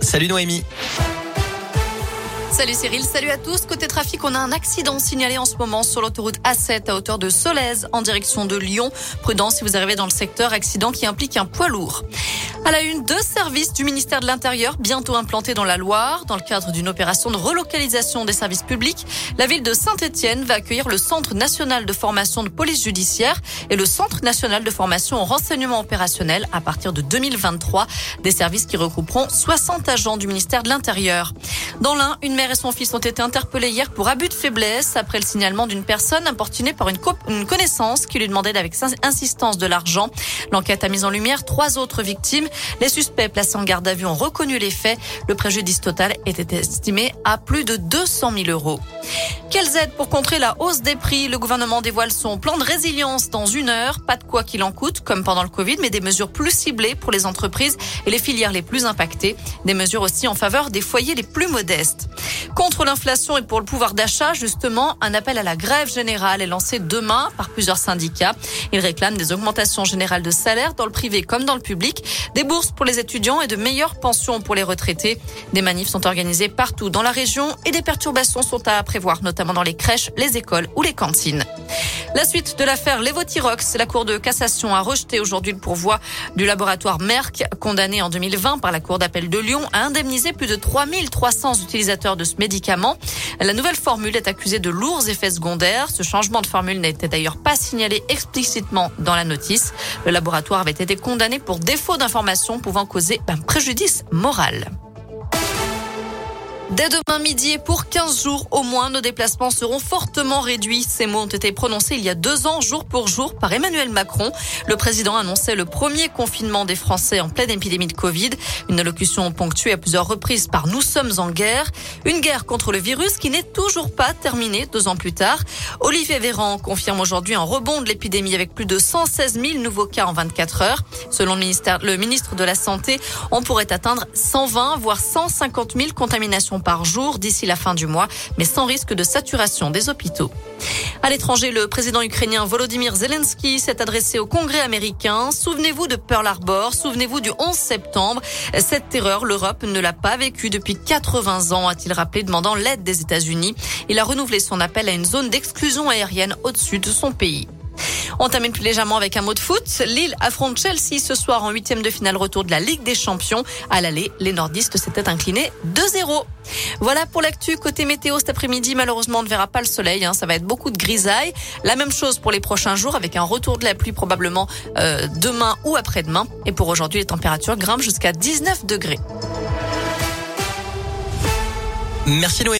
Salut Noémie. Salut Cyril, salut à tous. Côté trafic, on a un accident signalé en ce moment sur l'autoroute A7 à hauteur de Solèze en direction de Lyon. Prudence si vous arrivez dans le secteur, accident qui implique un poids lourd. À la une, deux services du ministère de l'Intérieur bientôt implantés dans la Loire. Dans le cadre d'une opération de relocalisation des services publics, la ville de Saint-Etienne va accueillir le Centre national de formation de police judiciaire et le Centre national de formation au renseignement opérationnel à partir de 2023. Des services qui regrouperont 60 agents du ministère de l'Intérieur. Dans l'un, une mère et son fils ont été interpellés hier pour abus de faiblesse après le signalement d'une personne importunée par une, une connaissance qui lui demandait avec insistance de l'argent. L'enquête a mis en lumière trois autres victimes. Les suspects placés en garde à vue ont reconnu les faits. Le préjudice total était estimé à plus de 200 000 euros. Quelles aides pour contrer la hausse des prix? Le gouvernement dévoile son plan de résilience dans une heure. Pas de quoi qu'il en coûte, comme pendant le Covid, mais des mesures plus ciblées pour les entreprises et les filières les plus impactées. Des mesures aussi en faveur des foyers les plus modestes. Contre l'inflation et pour le pouvoir d'achat, justement, un appel à la grève générale est lancé demain par plusieurs syndicats. Ils réclament des augmentations générales de salaire dans le privé comme dans le public, des bourses pour les étudiants et de meilleures pensions pour les retraités. Des manifs sont organisés partout dans la région et des perturbations sont à prévoir, notamment dans les crèches, les écoles ou les cantines. La suite de l'affaire Levothyrox, la Cour de cassation a rejeté aujourd'hui le pourvoi du laboratoire Merck, condamné en 2020 par la Cour d'appel de Lyon à indemniser plus de 3300 utilisateurs de ce médicament. La nouvelle formule est accusée de lourds effets secondaires. Ce changement de formule n'était d'ailleurs pas signalé explicitement dans la notice. Le laboratoire avait été condamné pour défaut d'information pouvant causer un préjudice moral. Dès demain midi et pour 15 jours au moins, nos déplacements seront fortement réduits. Ces mots ont été prononcés il y a deux ans, jour pour jour, par Emmanuel Macron. Le président annonçait le premier confinement des Français en pleine épidémie de Covid. Une allocution ponctuée à plusieurs reprises par Nous sommes en guerre. Une guerre contre le virus qui n'est toujours pas terminée deux ans plus tard. Olivier Véran confirme aujourd'hui un rebond de l'épidémie avec plus de 116 000 nouveaux cas en 24 heures. Selon le ministère, le ministre de la Santé, on pourrait atteindre 120 voire 150 000 contaminations par jour d'ici la fin du mois, mais sans risque de saturation des hôpitaux. À l'étranger, le président ukrainien Volodymyr Zelensky s'est adressé au Congrès américain. Souvenez-vous de Pearl Harbor, souvenez-vous du 11 septembre. Cette terreur, l'Europe ne l'a pas vécue depuis 80 ans, a-t-il rappelé, demandant l'aide des États-Unis. Il a renouvelé son appel à une zone d'exclusion aérienne au-dessus de son pays. On termine plus légèrement avec un mot de foot. Lille affronte Chelsea ce soir en huitième de finale retour de la Ligue des Champions. À l'aller, les nordistes s'étaient inclinés 2-0. Voilà pour l'actu. Côté météo cet après-midi, malheureusement, on ne verra pas le soleil. Hein. Ça va être beaucoup de grisailles. La même chose pour les prochains jours avec un retour de la pluie probablement euh, demain ou après-demain. Et pour aujourd'hui, les températures grimpent jusqu'à 19 degrés. Merci Noé.